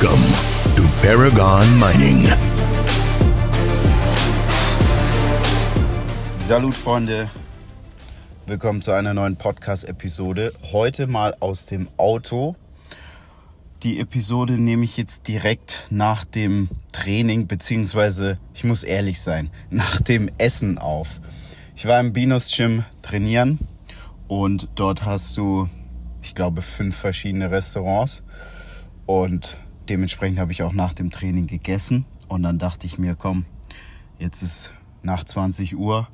Welcome to Paragon Mining. Salut Freunde, willkommen zu einer neuen Podcast-Episode. Heute mal aus dem Auto. Die Episode nehme ich jetzt direkt nach dem Training, beziehungsweise, ich muss ehrlich sein, nach dem Essen auf. Ich war im Binus Gym trainieren und dort hast du, ich glaube, fünf verschiedene Restaurants. Und dementsprechend habe ich auch nach dem Training gegessen. Und dann dachte ich mir, komm, jetzt ist nach 20 Uhr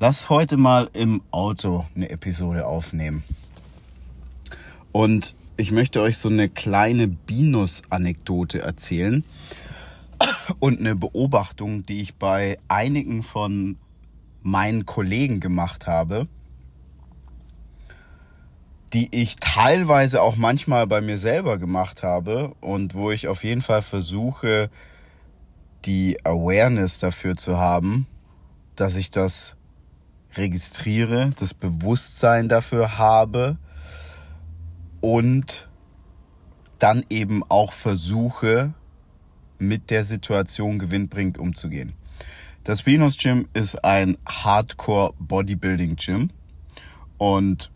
lass heute mal im Auto eine Episode aufnehmen. Und ich möchte euch so eine kleine Binus-Anekdote erzählen und eine Beobachtung, die ich bei einigen von meinen Kollegen gemacht habe, die ich teilweise auch manchmal bei mir selber gemacht habe und wo ich auf jeden Fall versuche, die Awareness dafür zu haben, dass ich das registriere, das Bewusstsein dafür habe und dann eben auch versuche, mit der Situation gewinnbringend umzugehen. Das Venus Gym ist ein Hardcore Bodybuilding Gym und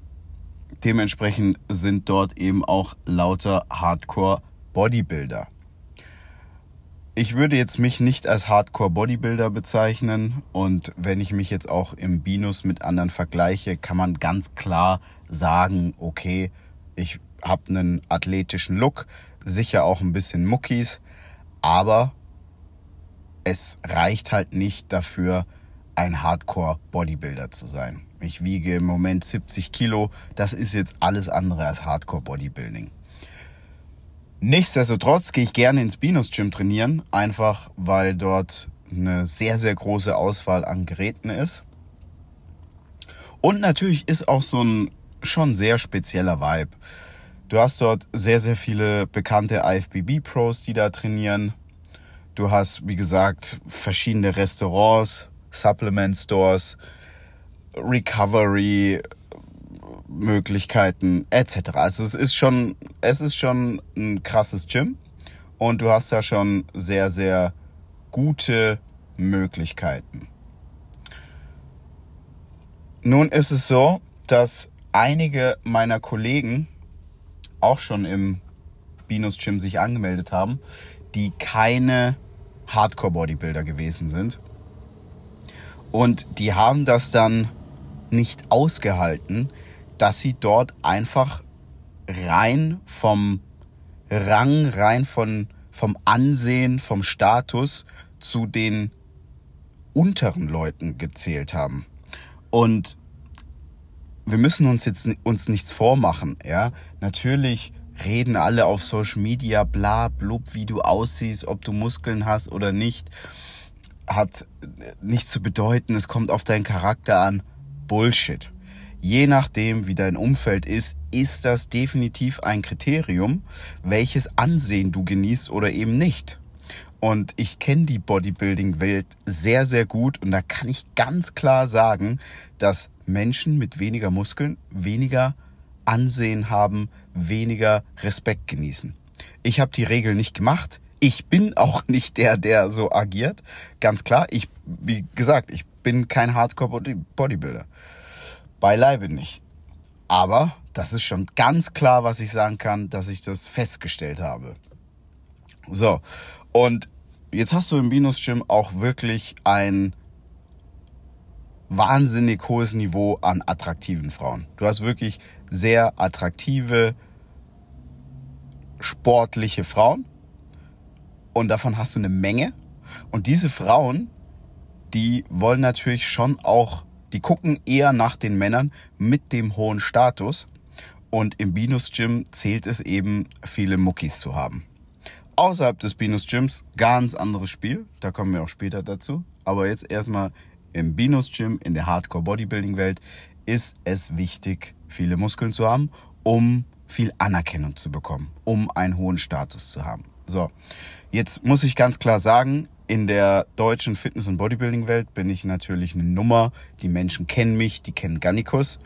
dementsprechend sind dort eben auch lauter Hardcore Bodybuilder. Ich würde jetzt mich nicht als Hardcore Bodybuilder bezeichnen und wenn ich mich jetzt auch im Binus mit anderen vergleiche, kann man ganz klar sagen, okay, ich habe einen athletischen Look, sicher auch ein bisschen Muckis, aber es reicht halt nicht dafür, ein Hardcore Bodybuilder zu sein. Ich wiege im Moment 70 Kilo, das ist jetzt alles andere als Hardcore Bodybuilding. Nichtsdestotrotz gehe ich gerne ins Binus Gym trainieren, einfach weil dort eine sehr, sehr große Auswahl an Geräten ist. Und natürlich ist auch so ein schon sehr spezieller Vibe. Du hast dort sehr, sehr viele bekannte IFBB-Pros, die da trainieren. Du hast, wie gesagt, verschiedene Restaurants, Supplement Stores, Recovery, Möglichkeiten etc. Also es ist schon, es ist schon ein krasses Gym und du hast da schon sehr, sehr gute Möglichkeiten. Nun ist es so, dass einige meiner Kollegen auch schon im Binus Gym sich angemeldet haben, die keine Hardcore Bodybuilder gewesen sind. Und die haben das dann nicht ausgehalten, dass sie dort einfach rein vom Rang, rein von, vom Ansehen, vom Status zu den unteren Leuten gezählt haben. Und wir müssen uns jetzt uns nichts vormachen, ja. Natürlich reden alle auf Social Media, bla, blub, wie du aussiehst, ob du Muskeln hast oder nicht, hat nichts zu bedeuten. Es kommt auf deinen Charakter an. Bullshit je nachdem, wie dein Umfeld ist, ist das definitiv ein Kriterium, welches Ansehen du genießt oder eben nicht. Und ich kenne die Bodybuilding-Welt sehr, sehr gut und da kann ich ganz klar sagen, dass Menschen mit weniger Muskeln weniger Ansehen haben, weniger Respekt genießen. Ich habe die Regel nicht gemacht. Ich bin auch nicht der, der so agiert. Ganz klar, ich, wie gesagt, ich bin kein Hardcore-Bodybuilder. Beileibe nicht. Aber das ist schon ganz klar, was ich sagen kann, dass ich das festgestellt habe. So, und jetzt hast du im Venus Gym auch wirklich ein wahnsinnig hohes Niveau an attraktiven Frauen. Du hast wirklich sehr attraktive, sportliche Frauen. Und davon hast du eine Menge. Und diese Frauen, die wollen natürlich schon auch die gucken eher nach den Männern mit dem hohen Status. Und im Binus Gym zählt es eben, viele Muckis zu haben. Außerhalb des Binus Gyms ganz anderes Spiel. Da kommen wir auch später dazu. Aber jetzt erstmal im Binus Gym, in der Hardcore Bodybuilding Welt, ist es wichtig, viele Muskeln zu haben, um viel Anerkennung zu bekommen, um einen hohen Status zu haben. So, jetzt muss ich ganz klar sagen, in der deutschen Fitness- und Bodybuilding-Welt bin ich natürlich eine Nummer. Die Menschen kennen mich, die kennen Gannikus.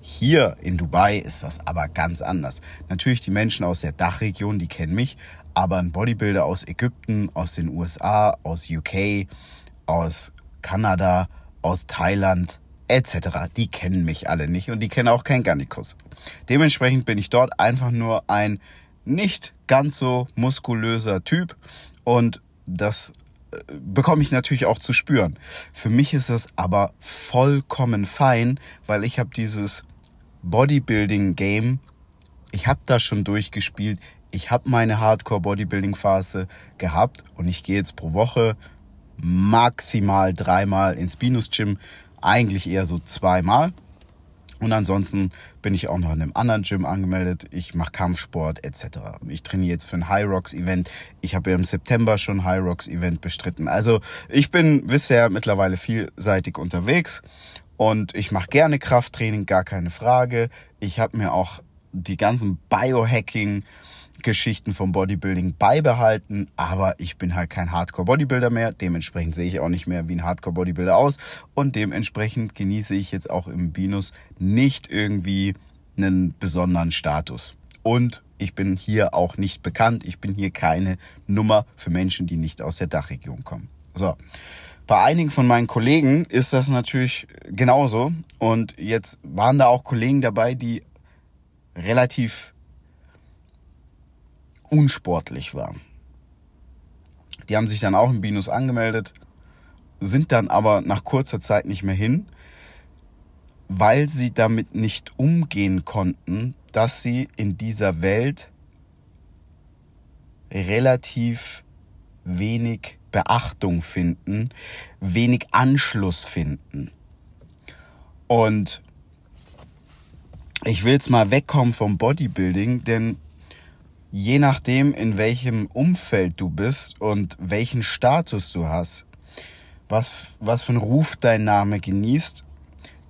Hier in Dubai ist das aber ganz anders. Natürlich die Menschen aus der Dachregion, die kennen mich, Aber ein Bodybuilder aus Ägypten, aus den USA, aus UK, aus Kanada, aus Thailand etc., die kennen mich alle nicht und die kennen auch kein Gannikus. Dementsprechend bin ich dort einfach nur ein nicht ganz so muskulöser Typ und das bekomme ich natürlich auch zu spüren. Für mich ist das aber vollkommen fein, weil ich habe dieses Bodybuilding-Game, ich habe das schon durchgespielt, ich habe meine Hardcore-Bodybuilding-Phase gehabt und ich gehe jetzt pro Woche maximal dreimal ins Binus-Gym, eigentlich eher so zweimal. Und ansonsten bin ich auch noch in einem anderen Gym angemeldet. Ich mache Kampfsport etc. Ich trainiere jetzt für ein High Rocks Event. Ich habe im September schon ein High Rocks Event bestritten. Also ich bin bisher mittlerweile vielseitig unterwegs und ich mache gerne Krafttraining, gar keine Frage. Ich habe mir auch die ganzen Biohacking Geschichten vom Bodybuilding beibehalten, aber ich bin halt kein Hardcore-Bodybuilder mehr. Dementsprechend sehe ich auch nicht mehr wie ein Hardcore-Bodybuilder aus und dementsprechend genieße ich jetzt auch im Binus nicht irgendwie einen besonderen Status. Und ich bin hier auch nicht bekannt. Ich bin hier keine Nummer für Menschen, die nicht aus der Dachregion kommen. So. Bei einigen von meinen Kollegen ist das natürlich genauso. Und jetzt waren da auch Kollegen dabei, die relativ unsportlich war. Die haben sich dann auch im Binus angemeldet, sind dann aber nach kurzer Zeit nicht mehr hin, weil sie damit nicht umgehen konnten, dass sie in dieser Welt relativ wenig Beachtung finden, wenig Anschluss finden. Und ich will jetzt mal wegkommen vom Bodybuilding, denn je nachdem, in welchem Umfeld du bist und welchen Status du hast, was, was für einen Ruf dein Name genießt,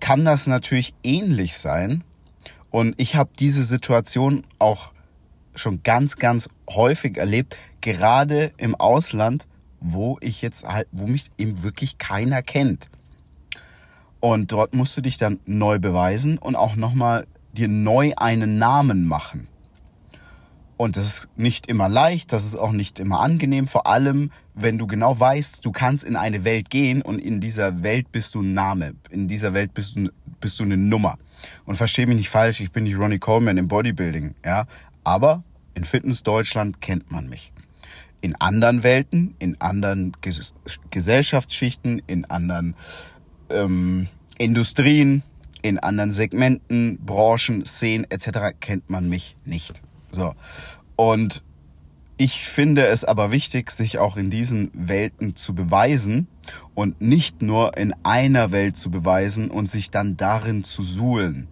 kann das natürlich ähnlich sein. Und ich habe diese Situation auch schon ganz, ganz häufig erlebt, gerade im Ausland, wo ich jetzt halt, wo mich eben wirklich keiner kennt. Und dort musst du dich dann neu beweisen und auch nochmal dir neu einen Namen machen. Und das ist nicht immer leicht, das ist auch nicht immer angenehm, vor allem wenn du genau weißt, du kannst in eine Welt gehen und in dieser Welt bist du ein Name, in dieser Welt bist du, bist du eine Nummer. Und versteh mich nicht falsch, ich bin nicht Ronnie Coleman im Bodybuilding, ja, aber in Fitness Deutschland kennt man mich. In anderen Welten, in anderen Ges Gesellschaftsschichten, in anderen ähm, Industrien, in anderen Segmenten, Branchen, Szenen etc. kennt man mich nicht. So. Und ich finde es aber wichtig, sich auch in diesen Welten zu beweisen und nicht nur in einer Welt zu beweisen und sich dann darin zu suhlen.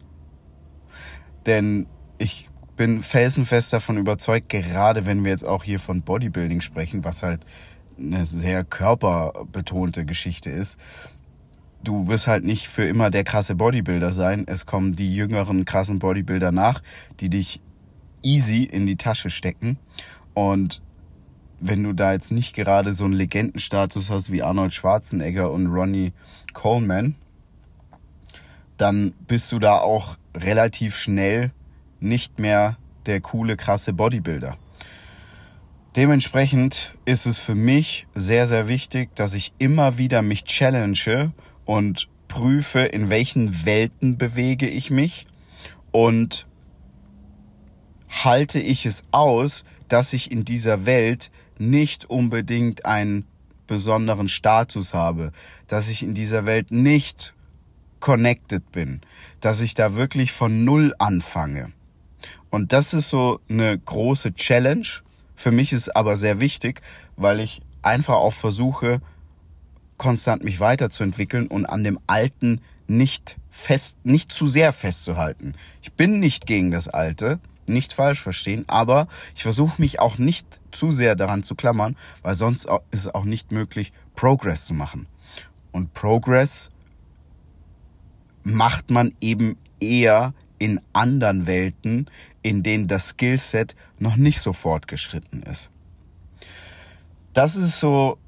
Denn ich bin felsenfest davon überzeugt, gerade wenn wir jetzt auch hier von Bodybuilding sprechen, was halt eine sehr körperbetonte Geschichte ist, du wirst halt nicht für immer der krasse Bodybuilder sein. Es kommen die jüngeren krassen Bodybuilder nach, die dich easy in die Tasche stecken. Und wenn du da jetzt nicht gerade so einen Legendenstatus hast wie Arnold Schwarzenegger und Ronnie Coleman, dann bist du da auch relativ schnell nicht mehr der coole, krasse Bodybuilder. Dementsprechend ist es für mich sehr, sehr wichtig, dass ich immer wieder mich challenge und prüfe, in welchen Welten bewege ich mich und halte ich es aus, dass ich in dieser Welt nicht unbedingt einen besonderen Status habe, dass ich in dieser Welt nicht connected bin, dass ich da wirklich von Null anfange. Und das ist so eine große Challenge. Für mich ist aber sehr wichtig, weil ich einfach auch versuche, konstant mich weiterzuentwickeln und an dem Alten nicht fest, nicht zu sehr festzuhalten. Ich bin nicht gegen das Alte, nicht falsch verstehen, aber ich versuche mich auch nicht zu sehr daran zu klammern, weil sonst ist es auch nicht möglich, Progress zu machen. Und Progress macht man eben eher in anderen Welten, in denen das Skillset noch nicht so fortgeschritten ist. Das ist so,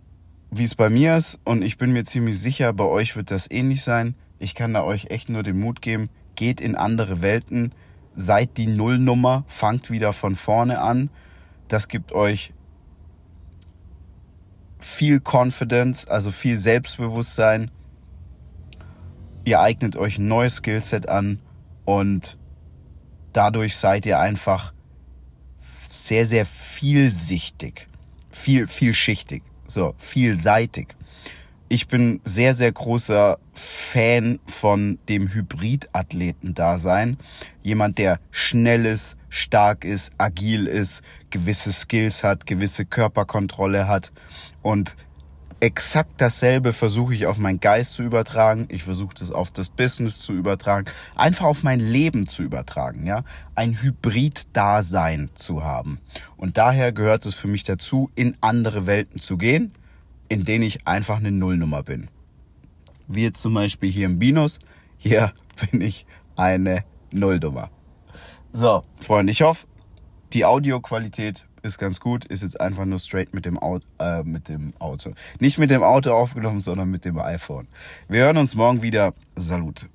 wie es bei mir ist und ich bin mir ziemlich sicher, bei euch wird das ähnlich sein. Ich kann da euch echt nur den Mut geben, geht in andere Welten, seid die Nullnummer, fangt wieder von vorne an, das gibt euch viel Confidence, also viel Selbstbewusstsein. Ihr eignet euch ein neues Skillset an und dadurch seid ihr einfach sehr, sehr vielsichtig. Viel, vielschichtig. So, vielseitig. Ich bin sehr, sehr großer Fan von dem Hybrid-Athleten-Dasein. Jemand, der schnell ist, stark ist, agil ist, gewisse Skills hat, gewisse Körperkontrolle hat und exakt dasselbe versuche ich auf meinen Geist zu übertragen. Ich versuche das auf das Business zu übertragen. Einfach auf mein Leben zu übertragen, ja. Ein Hybrid-Dasein zu haben. Und daher gehört es für mich dazu, in andere Welten zu gehen, in denen ich einfach eine Nullnummer bin. Wie jetzt zum Beispiel hier im Binus. Hier bin ich eine Nullnummer. So, Freunde, ich hoffe, die Audioqualität ist ganz gut, ist jetzt einfach nur straight mit dem, Auto, äh, mit dem Auto. Nicht mit dem Auto aufgenommen, sondern mit dem iPhone. Wir hören uns morgen wieder. Salut.